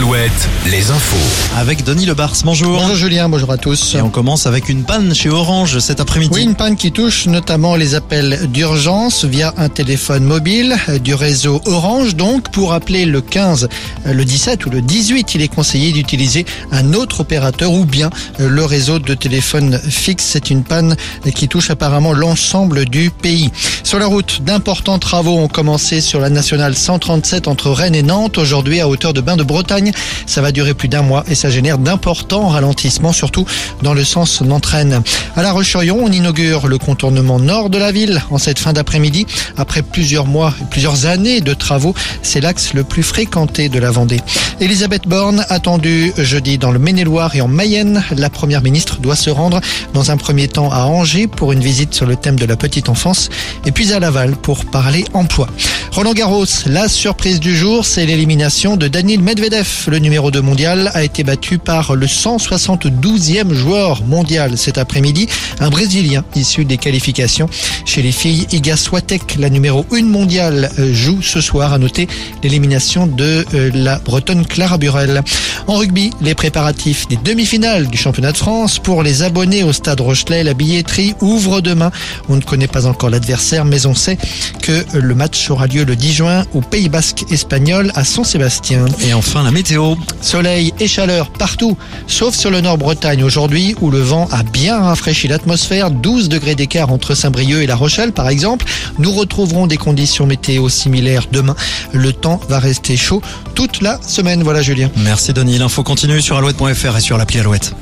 Alouette, les infos. Avec Denis Lebars, bonjour. Bonjour Julien, bonjour à tous. Et on commence avec une panne chez Orange cet après-midi. Oui, une panne qui touche notamment les appels d'urgence via un téléphone mobile du réseau Orange. Donc, pour appeler le 15, le 17 ou le 18, il est conseillé d'utiliser un autre opérateur ou bien le réseau de téléphone fixe. C'est une panne qui touche apparemment l'ensemble du pays. Sur la route, d'importants travaux ont commencé sur la nationale 137 entre Rennes et Nantes, aujourd'hui à hauteur de Bain de Bretagne. Ça va durer plus d'un mois et ça génère d'importants ralentissements, surtout dans le sens d'entraîne. À La Roche-sur-Yon, on inaugure le contournement nord de la ville en cette fin d'après-midi. Après plusieurs mois, plusieurs années de travaux, c'est l'axe le plus fréquenté de la Vendée. Elisabeth Borne, attendue jeudi dans le Maine-et-Loire et en Mayenne, la première ministre doit se rendre dans un premier temps à Angers pour une visite sur le thème de la petite enfance et puis à Laval pour parler emploi. Roland Garros, la surprise du jour, c'est l'élimination de Daniil Medvedev. Le numéro 2 mondial a été battu par le 172e joueur mondial cet après-midi, un Brésilien issu des qualifications. Chez les filles, Iga Swiatek, la numéro 1 mondiale, joue ce soir. À noter l'élimination de euh, la Bretonne Clara Burel. En rugby, les préparatifs des demi-finales du championnat de France pour les abonnés au stade Rochelet. La billetterie ouvre demain. On ne connaît pas encore l'adversaire, mais on sait que le match aura lieu le 10 juin au Pays Basque espagnol à Saint-Sébastien. Et enfin la météo. Soleil et chaleur partout, sauf sur le nord-Bretagne aujourd'hui où le vent a bien rafraîchi l'atmosphère. 12 degrés d'écart entre Saint-Brieuc et La Rochelle par exemple. Nous retrouverons des conditions météo similaires demain. Le temps va rester chaud toute la semaine. Voilà Julien. Merci Denis. L'info continue sur alouette.fr et sur l'appli Alouette.